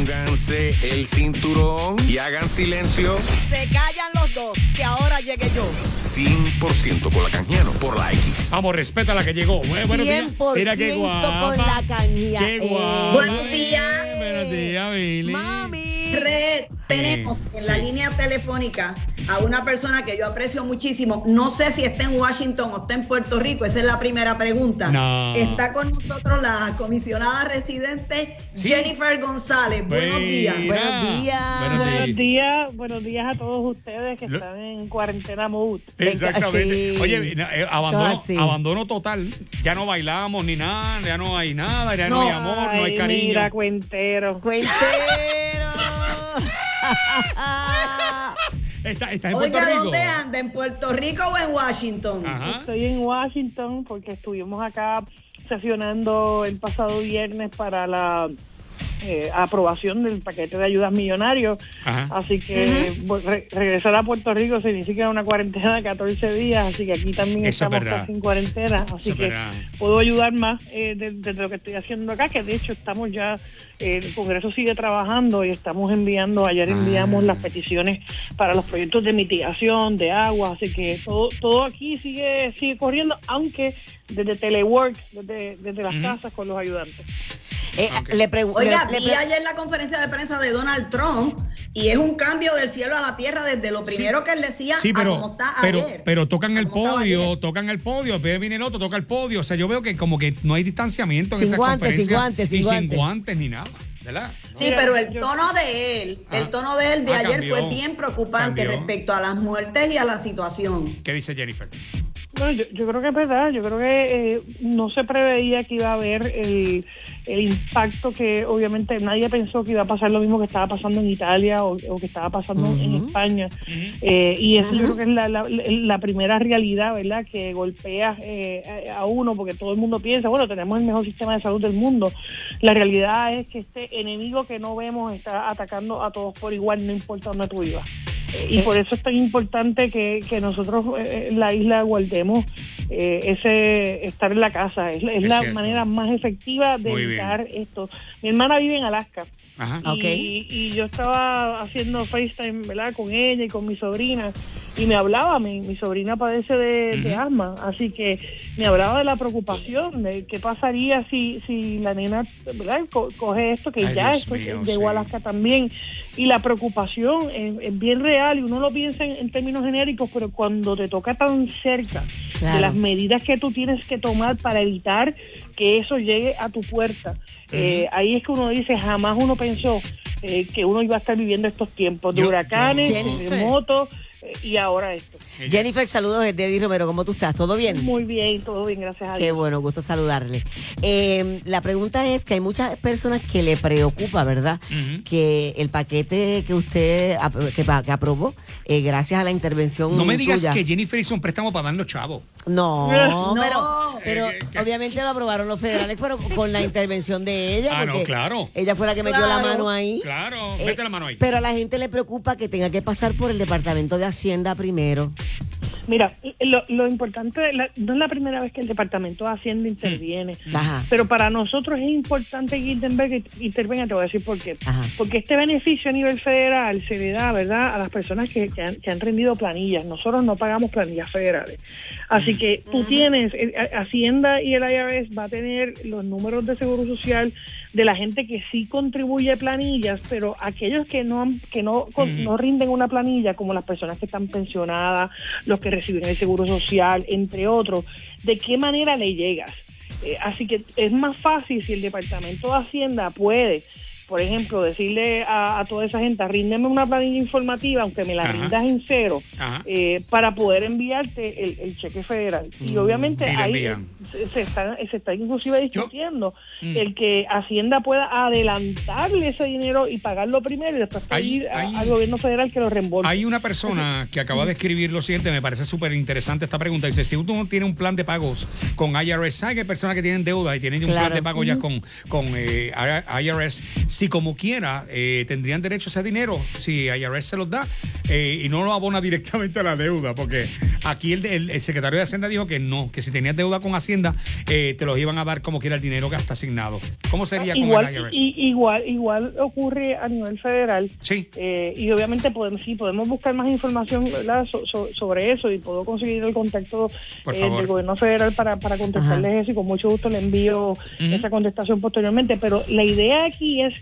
Pónganse el cinturón y hagan silencio. Se callan los dos, que ahora llegue yo. 100% con la canjiano por la X. Vamos, respeta la que llegó. Eh, buenos días. 100% Mira qué guapa. con la canjía. Qué Eh, guapa. Buenos días. Eh, Buenos días, Billy. Mami. Tenemos en la línea telefónica a una persona que yo aprecio muchísimo. No sé si está en Washington o está en Puerto Rico. Esa es la primera pregunta. No. Está con nosotros la comisionada residente Sí. Jennifer González. Buenos días. Buenos días. Buenos Buenos días. días, buenos días a todos ustedes que Lo- están en cuarentena mood. Exactamente. Sí. Oye, eh, abandono, total. Ya no bailamos ni nada, ya no hay nada, ya no, No. hay amor, no hay Ay, cariño. Mira, cuentero. Cuentero. Está, está en Oiga, Puerto Rico. ¿dónde anda? ¿En Puerto Rico o en Washington? Ajá. Estoy en Washington porque estuvimos acá sesionando el pasado viernes para la eh, aprobación del paquete de ayudas millonarios. Ajá. Así que re- regresar a Puerto Rico significa una cuarentena de 14 días, así que aquí también Eso estamos verdad. casi en cuarentena, así Eso que verdad. puedo ayudar más eh, de, de lo que estoy haciendo acá, que de hecho estamos ya, eh, el Congreso sigue trabajando y estamos enviando, ayer enviamos Ah. las peticiones para los proyectos de mitigación, de agua, así que todo, todo aquí sigue, sigue corriendo, aunque desde telework, desde, desde las casas con los ayudantes. Eh, Ok. Le pregunto. Oiga, vi ayer la conferencia de prensa de Donald Trump y es un cambio del cielo a la tierra desde lo primero que él decía Sí, a pero, como está pero, ayer. pero tocan A el podio, tocan el podio, después viene el otro, toca el podio. O sea, yo veo que como que no hay distanciamiento en Sin esas guantes, sin conferencias. guantes, sin y guantes. sin guantes ni nada, ¿verdad? Sí, Mira, pero el yo- tono de él, Ah. el tono de él de Ah, ayer cambió. fue bien preocupante Cambió. respecto a las muertes y a la situación. ¿Qué dice Jennifer? Bueno, yo, yo creo que es verdad, yo creo que eh, no se preveía que iba a haber el, el impacto que obviamente nadie pensó que iba a pasar lo mismo que estaba pasando en Italia o, o que estaba pasando en España. Eh, y eso yo creo que es la, la, la primera realidad, ¿verdad? Que golpea eh, a a uno porque todo el mundo piensa, bueno, tenemos el mejor sistema de salud del mundo. La realidad es que este enemigo que no vemos está atacando a todos por igual, no importa dónde tú vivas. Y por eso es tan importante que, que nosotros eh, en la isla guardemos eh, ese estar en la casa. Es, la- es Es la cierto. manera más efectiva de Muy bien. evitar esto. Mi hermana vive en Alaska. Ajá. Ok. Y, y yo estaba haciendo FaceTime, ¿verdad? Con ella y con mi sobrina. Y me hablaba, mi, mi sobrina padece de, de asma, así que me hablaba de la preocupación, de qué pasaría si, si la nena, ¿verdad? Co- coge esto, que Ay, ya Dios esto mío, llegó sí. a Alaska también. Y la preocupación es, es bien real y uno lo piensa en, en términos genéricos, pero cuando te toca tan cerca Claro. de las medidas que tú tienes que tomar para evitar que eso llegue a tu puerta, eh, ahí es que uno dice, jamás uno pensó eh, que uno iba a estar viviendo estos tiempos de Yo- huracanes, terremotos eh, y ahora esto. Jennifer, saludos desde Eddie Romero. ¿Cómo tú estás? ¿Todo bien? Muy bien, todo bien, gracias a Qué Dios. bueno, gusto saludarle. Eh, la pregunta es que hay muchas personas que le preocupa, ¿verdad? Que el paquete que usted que, aprobó, eh, gracias a la intervención No me digas tuya- que Jennifer hizo un préstamo para darnos chavos. No, No. pero, pero Eh, que- obviamente lo aprobaron los federales, pero con la intervención de ella. Ah, no, porque claro. Ella fue la que metió la Claro. mano ahí. Claro, Eh, mete la mano ahí. Pero a la gente le preocupa que tenga que pasar por el Departamento de Hacienda primero. Mira, lo, lo importante, la- no es la primera vez que el Departamento de Hacienda interviene. Ajá. Pero para nosotros es importante que Gutenberg intervenga, te voy a decir por qué. Ajá. Porque este beneficio a nivel federal se le da, ¿verdad?, a las personas que, que han, que han rendido planillas. Nosotros no pagamos planillas federales. Así que tú tienes, eh, Hacienda y el IRS va a tener los números de seguro social de la gente que sí contribuye a planillas, pero aquellos que no han- que no, con- no rinden una planilla, como las personas que están pensionadas, los que reciben el seguro social, entre otros, ¿de qué manera le llegas? Eh, así que es más fácil si el Departamento de Hacienda puede, por ejemplo, decirle a, a toda esa gente, ríndeme una planilla informativa, aunque me la Ajá. rindas en cero, eh, para poder enviarte el, el cheque federal. Y obviamente Mm, le ahí se, se está, se está inclusive discutiendo Mm. el que Hacienda pueda adelantarle ese dinero y pagarlo primero y después Hay- pedir a- al gobierno federal que lo reembolse. Hay una persona que acaba de escribir lo siguiente, me parece súper interesante esta pregunta. Dice, si uno tiene un plan de pagos con IRS, ¿sabe que hay personas que tienen deuda y tienen un Claro. plan de pago ya con, con eh, IRS? Si como quiera eh, tendrían derecho a ese dinero, si IRS se los da eh, y no lo abona directamente a la deuda, porque Aquí el, el- el secretario de Hacienda dijo que no, que si tenías deuda con Hacienda, eh, te los iban a dar como quiera el dinero que está asignado. ¿Cómo sería con igual, el IRS? i- igual, igual ocurre a nivel federal. Sí. Eh, y obviamente podemos, sí, podemos buscar más información ¿verdad? So- so- sobre eso y puedo conseguir el contacto eh, del gobierno federal para, para contestarles eso y con mucho gusto le envío esa contestación posteriormente. Pero la idea aquí es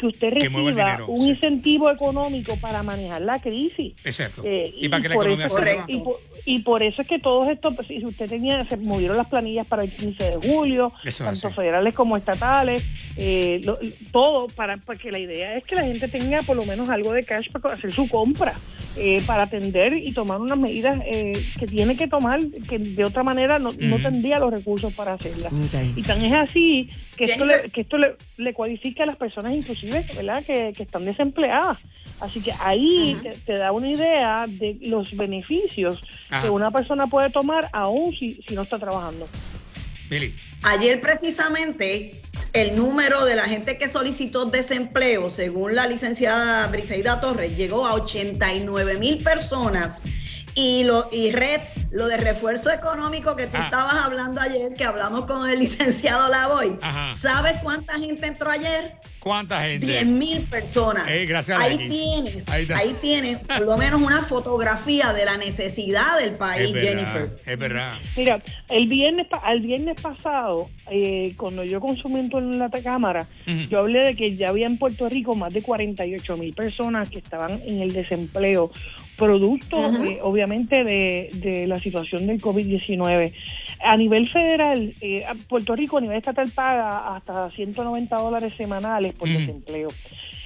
que usted reciba un sí. incentivo económico para manejar la crisis. Cierto. Eh, y para que la por economía eso- se y por, y por eso es que todos estos, si usted tenía, se movieron las planillas para el 15 de julio, Eso es tanto federales como estatales, eh, lo- todo para porque la idea es que la gente tenga por lo menos algo de cash para hacer su compra, eh, para atender y tomar unas medidas eh, que tiene que tomar, que de otra manera no, no tendría los recursos para hacerlas. Y tan es así que esto, le, que esto le, le cualifica a las personas inclusive, ¿verdad? Que, que están desempleadas. Así que ahí te, te da una idea de los beneficios Ajá. que una persona puede tomar aún si, si no está trabajando. Billy. Ayer precisamente el número de la gente que solicitó desempleo, según la licenciada Briseida Torres, llegó a 89 mil personas. Y, lo, y Red, lo de refuerzo económico que tú Ah. estabas hablando ayer, que hablamos con el licenciado Lavoy, Ajá. ¿sabes cuánta gente entró ayer? ¿Cuánta gente? 10 mil personas. Eh, gracias ahí tienes, Ahí tienes por lo menos una fotografía de la necesidad del país, es verdad, Jennifer. es verdad. Mira, el viernes, pa- el viernes pasado, eh, cuando yo consumí en la cámara, yo hablé de que ya había en Puerto Rico más de 48 mil personas que estaban en el desempleo, producto, eh, obviamente, de, de la situación del COVID-19. A nivel federal, eh, Puerto Rico a nivel estatal paga hasta 190 dólares semanales por Ujú. desempleo.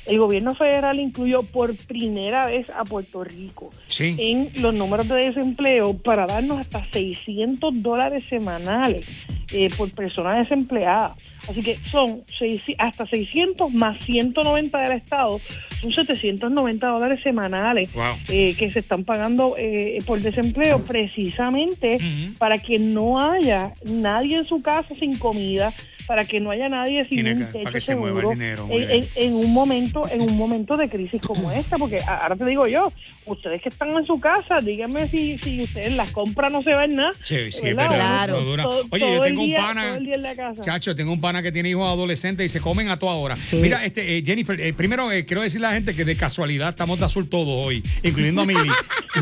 El gobierno federal incluyó por primera vez a Puerto Rico Sí. en los números de desempleo para darnos hasta 600 dólares semanales eh, por persona desempleada. Así que son seis- hasta 600 más 190 del Estado, son 790 dólares semanales Wow. eh, que se están pagando eh, por desempleo precisamente para que no haya nadie en su casa sin comida, para que no haya nadie sin Tiene un que- para techo que se mueva el seguro dinero, en, bien. en- en un momento en un momento de crisis como esta, porque ahora te digo yo, ustedes que están en su casa, díganme si, si ustedes las compras no se ven nada. Sí, sí, es ¿verdad? Claro. no dura. Todo- Oye, todo yo el tengo un pana. todo el día en la casa. Chacho, tengo un pana que tiene hijos adolescentes y se comen a toda hora. Sí. Mira, este, eh, Jennifer, eh, primero eh, quiero decirle a la gente que de casualidad estamos de azul todos hoy, incluyendo a Mili.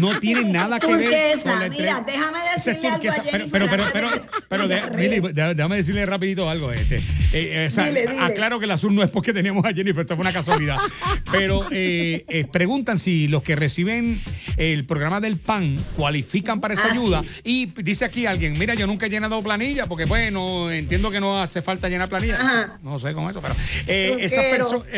No tiene nada que ver con la mira, déjame Esa es decirle algo a pero, pero, pero, pero, pero déjame decirle rapidito algo. Este. Eh, eh, o sea, Dile, dile. Aclaro que el azul no es porque teníamos a Jennifer, esto fue una casualidad. Pero eh, eh, preguntan si los que reciben el programa del PAN cualifican para esa Ah, ayuda. sí. Y dice aquí alguien, mira, yo nunca he llenado planilla, porque bueno, entiendo que no hace falta llenar planilla. Ajá. No sé con eso, pero eh, esa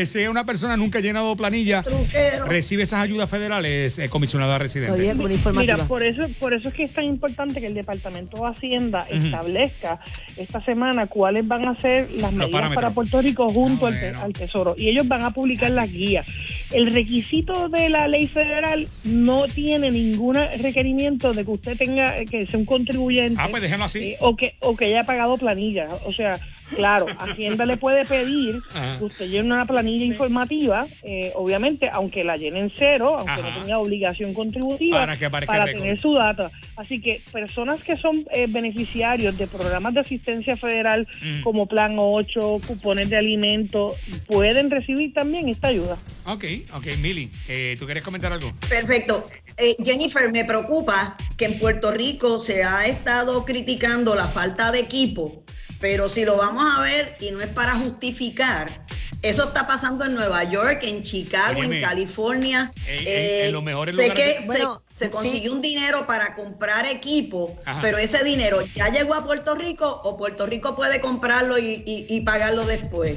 si una persona nunca ha llenado planilla, Truquero. recibe esas ayudas federales, eh, comisionada residente. Mira, por eso, por eso es que es tan importante que el Departamento de Hacienda establezca esta semana cuáles van a ser las medidas para Puerto Rico junto Ah, al, te- bueno. al Tesoro. Y ellos van a publicar las guías. El requisito de la ley federal no tiene ningún requerimiento de que usted tenga que ser un contribuyente. Ah, pues déjenlo así. eh, o que o que haya pagado planilla. O sea, claro, Hacienda le puede pedir Ajá. que usted llene una planilla informativa, eh, obviamente, aunque la llene en cero, aunque Ajá. no tenga obligación contributiva, Para que tener su data. Así que personas que son eh, beneficiarios de programas de asistencia federal Mm. como Plan 8, cupones de alimentos, pueden recibir también esta ayuda. Ok, ok, Mili, eh, ¿tú quieres comentar algo? Perfecto. Eh, Jennifer, me preocupa que en Puerto Rico se ha estado criticando la falta de equipo, pero si lo vamos a ver, y no es para justificar, eso está pasando en Nueva York, en Chicago, Óyeme, en California. en- en- Eh, en los mejores sé lugares que se- sí. consiguió un dinero para comprar equipo, Ajá. pero ese dinero ya llegó a Puerto Rico o Puerto Rico puede comprarlo y, y- y pagarlo después.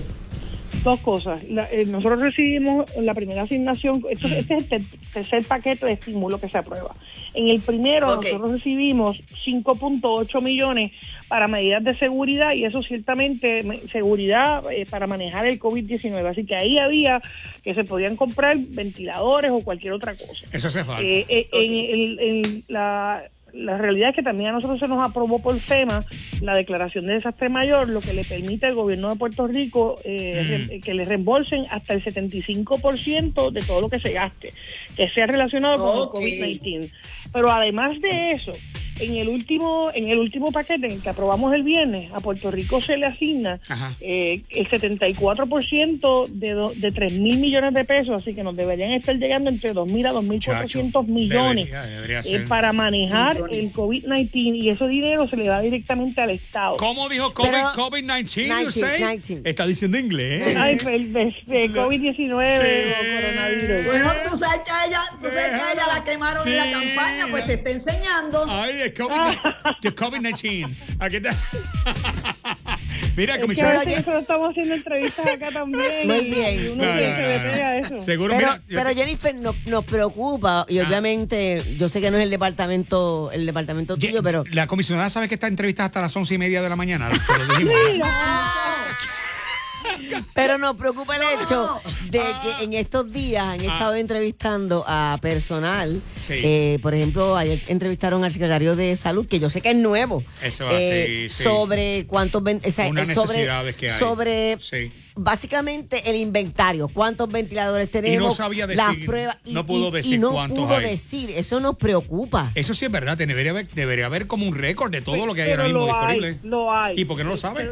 Dos cosas. La- eh, nosotros recibimos la primera asignación, esto- este es el ter- tercer paquete de estímulo que se aprueba. En el primero nosotros recibimos 5.8 millones para medidas de seguridad y eso ciertamente me- seguridad eh, para manejar el COVID-19. Así que ahí había que se podían comprar ventiladores o cualquier otra cosa. Eso hace falta. Eh, eh, en, el- en la, la realidad es que también a nosotros se nos aprobó por FEMA la declaración de desastre mayor, lo que le permite al gobierno de Puerto Rico eh, re- que le reembolsen hasta el 75% de todo lo que se gaste, que sea relacionado con el COVID-19. Pero además de eso, en el último en el último paquete en el que aprobamos el viernes, a Puerto Rico se le asigna eh, el 74% de, do- de 3 mil millones de pesos, así que nos deberían estar llegando entre 2 mil a 2.400 Chacho, millones debería- debería eh, para manejar Millones. el COVID-19 y ese dinero se le da directamente al Estado. ¿Cómo dijo COVID, Pero- COVID-19? you 19, say? 19. Está diciendo inglés. Ay, el de, de COVID-19 o coronavirus. Bueno, tú sabes que a ella, tú sabes que a ella la quemaron en la Sí. campaña, pues te está enseñando. Ay, el COVID- the COVID-19. Aquí está. Mira, Es que nosotros estamos haciendo entrevistas acá también. Muy bien. y uno No, no, se no, eso. Seguro, Pero, mira. pero Jennifer nos, nos preocupa y Ah. obviamente yo sé que no es el departamento el departamento tuyo, Ye- pero La comisionada sabe que está entrevista hasta las once y media de la mañana. Lo dijimos. pero nos preocupa el hecho de que en estos días han estado entrevistando a personal. Ah. Sí. eh, por ejemplo, ayer entrevistaron al secretario de salud, que yo sé que es nuevo. Eso, eh, así, sí. Sobre cuántos ven- o sea, Unas eh, sobre, necesidades que hay. sobre Sí. básicamente el inventario, cuántos ventiladores tenemos, sabía las decir, pruebas y, no pudo y- decir y no cuántos pudo hay. decir, eso nos preocupa. Eso sí es verdad, debería haber, debería haber como un récord de todo lo que hay Pero ahora mismo lo hay, disponible. lo hay. ¿Y por qué no lo sabe?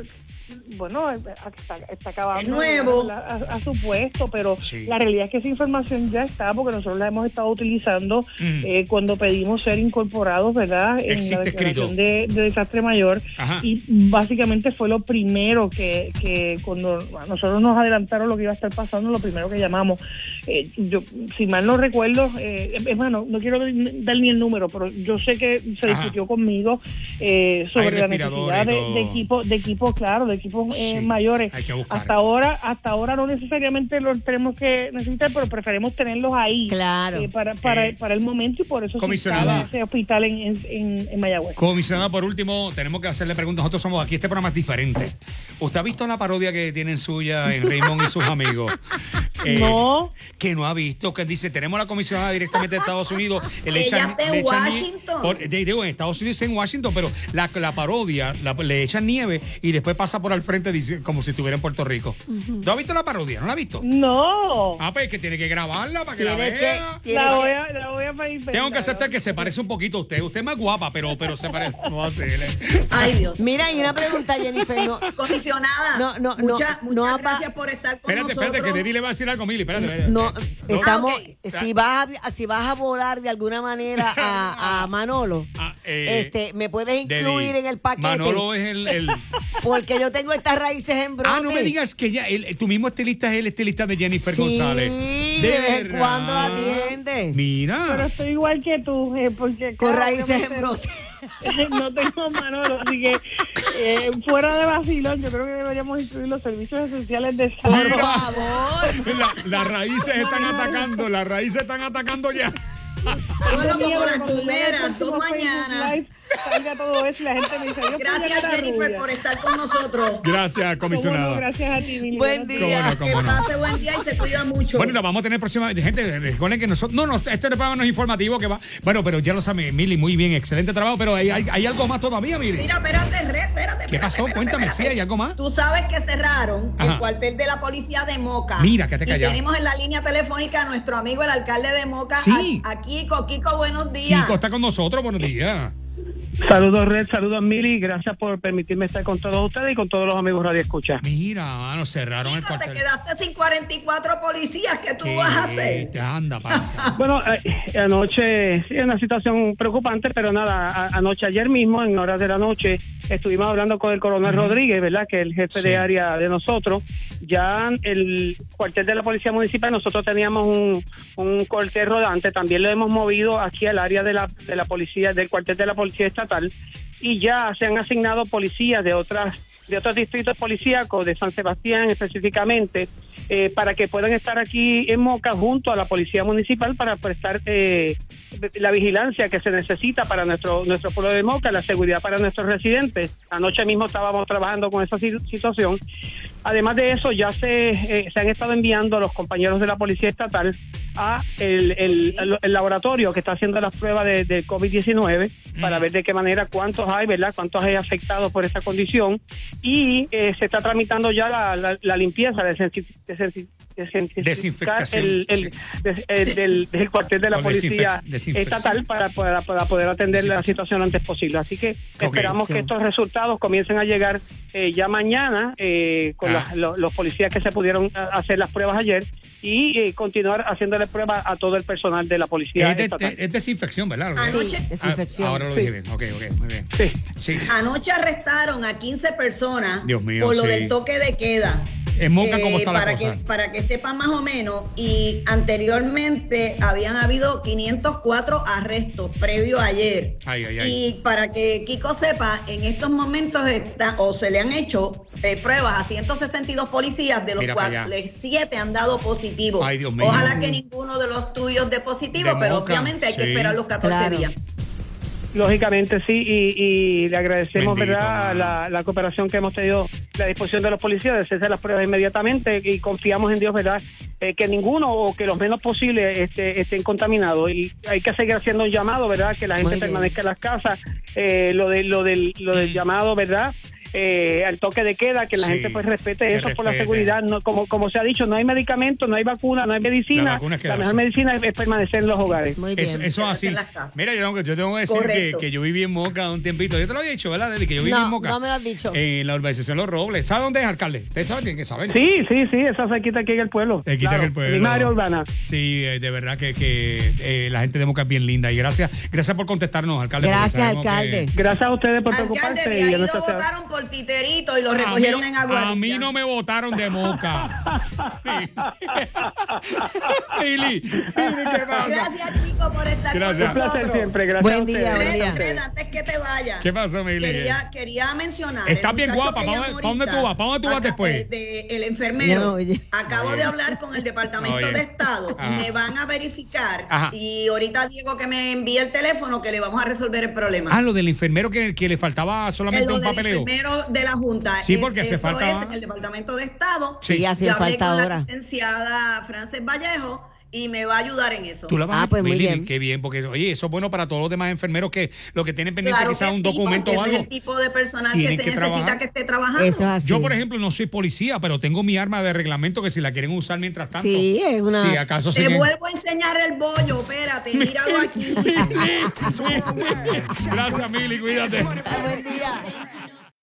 Bueno, está, está acabando. Es nuevo. la- A, a su puesto, pero Sí. la realidad es que esa información ya está porque nosotros la hemos estado utilizando Mm. eh, cuando pedimos ser incorporados, ¿verdad? En Existe la declaración de, de desastre mayor. Ajá. Y básicamente fue lo primero que, que cuando a nosotros nos adelantaron lo que iba a estar pasando, lo primero que llamamos. Eh, yo, si mal no recuerdo, eh, es más, no, quiero dar ni el número, pero yo sé que se Ajá. discutió conmigo eh, sobre la necesidad de, de equipos, de equipos, claro, de equipos eh, mayores. hay que buscar. Hasta ahora, hasta ahora no necesariamente los tenemos que necesitar, pero preferimos tenerlos ahí. Claro. eh, para, para, Eh, para el momento y por eso comisionada. está ese hospital en, en, en- en Mayagüez. Comisionada, por último, tenemos que hacerle preguntas. Nosotros somos aquí, este programa es diferente. ¿Usted ha visto la parodia que tienen suya en Raymond y sus amigos? Eh, No. Que no ha visto, que dice, tenemos la comisionada directamente de Estados Unidos. eh, le Ella echan- está en Washington. por- de- digo, en Estados Unidos en Washington, pero la, la parodia, la- le echan nieve y después pasa por al frente dice, como si estuviera en Puerto Rico. ¿Tú has visto la parodia? ¿No la has visto? No. Ah, pues que tiene que grabarla para que la que- vea. La que- voy a, la voy a pedir. Tengo que aceptar que se parece un poquito a usted. Usted es más guapa, pero, pero se parece. No va a ser, ¿eh? Ay, Dios. Mira, y una pregunta, Jennifer, no, Comisionada, No, no, no, muchas, no gracias por estar con Espérate, nosotros. espérate, que Deddy le va a decir algo, Mili. Espérate, espérate. no, estamos, Ah, si vas a, si vas a volar de alguna manera a, a Manolo, Ah, eh, este, me puedes incluir en el paquete, Manolo es el. el- porque yo tengo estas raíces en brote. ah, no me digas que ya. El, tu mismo estilista es el estilista de Jennifer Sí, González. de vez en cuando atiende. Mira. Pero estoy igual que tú, eh, porque. Con raíces en brote. no tengo Manolo, así que eh, fuera de vacilón, yo creo que deberíamos incluir los servicios esenciales de Por salud. favor. La- las raíces están atacando, las raíces están atacando ya. Bueno, como las Cuando yo vea el primeras, próximo dos Facebook mañanas. Live, Salga todo eso y la gente me dice, yo Gracias, Jennifer, por estar con nosotros. Gracias, comisionada. gracias a ti, Mili. Buen día. Cómo no, Que no. pase buen día y se cuida mucho. Bueno, y la vamos a tener próxima. Gente, recuerden que nosotros. No, no, este programa no es informativo que va. Bueno, pero ya lo sabe, Mili, muy bien, excelente trabajo. Pero hay, hay, hay algo más todavía, Mili. Mira, espérate, Red, espérate. ¿Qué pasó? espérate, Cuéntame, espérate. ¿sí hay algo más? Tú sabes que cerraron Ajá. el cuartel de la policía de Moca. Mira, quédate Y callado. tenemos en la línea telefónica a nuestro amigo el alcalde de Moca. Sí. a- Aquí, Coquico, buenos días. Kiko está con nosotros, buenos días. Saludos Red, saludos Mili, gracias por permitirme estar con todos ustedes y con todos los amigos Radio Escucha. Mira, mano, cerraron el Kiko, te cuartel. quedaste sin 44 policías. ¿Qué tú ¿Qué vas a hacer? te anda? Bueno, eh, anoche sí, una situación preocupante, pero nada, a- anoche, ayer mismo, en horas de la noche, estuvimos hablando con el coronel Rodríguez, ¿verdad? Que es el jefe Sí. de área de nosotros. Ya el cuartel de la Policía Municipal, nosotros teníamos un, un cuartel rodante, también lo hemos movido aquí al área de la, de la policía, del cuartel de la Policía Estatal, y ya se han asignado policías de otras de otros distritos policíacos, de San Sebastián específicamente, eh, para que puedan estar aquí en Moca junto a la Policía Municipal para prestar eh, la vigilancia que se necesita para nuestro nuestro pueblo de Moca, la seguridad para nuestros residentes. Anoche mismo estábamos trabajando con esa si- situación. Además de eso, ya se, eh, se han estado enviando los compañeros de la Policía Estatal a el, el- laboratorio que está haciendo las pruebas de, de COVID-19 para ver de qué manera cuántos hay, ¿verdad? Cuántos hay afectados por esa condición. Y eh, se está tramitando ya la, la- la limpieza, desensi- desinfectar el, el- el- del, del cuartel de la policía estatal para, para, para poder atender la situación lo antes posible. Así que esperamos que estos resultados comiencen a llegar eh, ya mañana eh, con Ah. las- lo- los policías que se pudieron a- hacer las pruebas ayer y eh, continuar haciéndole pruebas a todo el personal de la policía Es, de- estatal. es desinfección, ¿verdad? Anoche- desinfección. Ah, ahora lo dije bien. Ok, ok, muy bien. Sí. Sí. Anoche arrestaron a 15 personas Dios mío, por lo sí. del toque de queda. En Moca, ¿cómo está la para cosa? Que, para que sepan más o menos, y anteriormente habían habido 504 arrestos previo a ayer. Ay, ay, ay. Y para que Kiko sepa, en estos momentos está, o se le han hecho eh, pruebas a 162 policías, de los Mira cuales 7 han dado positivo. Ay, Dios mío. Ojalá que ninguno de los tuyos dé positivo, De pero Moca, obviamente hay que esperar los 14 Claro. días. Lógicamente sí, y, y le agradecemos Bendito, verdad la, la cooperación que hemos tenido, la disposición de los policías de hacerse las pruebas inmediatamente y confiamos en Dios, verdad, eh, que ninguno o que los menos posible este, estén contaminados y hay que seguir haciendo un llamado, verdad, que la gente Muy bien. permanezca en las casas, eh, lo de lo del lo del llamado, verdad. Eh, al toque de queda, que la Sí, gente pues respete eso por la seguridad. No, como, como se ha dicho, no hay medicamento, no hay vacuna, no hay medicina. La vacuna es la quedarse. mejor medicina es, es permanecer en los hogares. Muy bien. Eso, eso es así. en. Mira, yo tengo, que- yo tengo que decir que, yo viví en Moca un tiempito. Yo te lo había dicho, ¿verdad, Deli? Que yo viví No, en Moca. no me lo has dicho. En la urbanización Los Robles. ¿Sabe dónde es, alcalde? Ustedes saben, tienen que saber. Sí, sí, sí, esa se quita aquí en el pueblo. Te quita Claro, que el pueblo. área urbana. Sí, eh, de verdad que, que eh, la gente de Moca es bien linda. Y gracias, gracias por contestarnos, alcalde. Gracias, que- alcalde. Gracias a ustedes por Alcalde, preocuparse de y ahí votaron por titerito y lo A mí, recogieron en Aguadilla. a mí no me votaron de Moca. Lili, ¿qué pasa? Gracias, chicos, por estar Gracias. Un placer siempre, gracias Buen día, buen Fred, día. Fred, antes que te vayas. ¿Qué pasó, Mili? Quería, quería mencionar. Estás el bien guapa, que ¿pa' dónde- tú vas? ¿Pa' dónde tú vas después? eh, de- el enfermero. No. Acabo Oye. de hablar con el Departamento Oye. de Estado. Ajá. Me van a verificar. Ajá. Y ahorita Diego que me envíe el teléfono que le vamos a resolver el problema. Ah, lo del enfermero que, que le faltaba solamente lo un papeleo. enfermero de la Junta. Sí, Es- porque hace falta- es en el Departamento de Estado. Sí. Sí, hace Yo hablé falta con la ahora. licenciada Frances Vallejo y me va a ayudar en eso. Tú la vas Ah, a pues muy bien. Qué bien, porque oye, eso es bueno para todos los demás enfermeros que lo que tienen pendiente Claro quizás un sí, documento o algo. Es el tipo de personal que se que necesita trabajar. que esté trabajando. Eso es así. Yo, por ejemplo, no soy policía, pero tengo mi arma de reglamento que si la quieren usar mientras tanto. Sí, es una- Si acaso Te siguen- vuelvo a enseñar el bollo, espérate, míralo aquí. Gracias, Mili, cuídate. Buen día.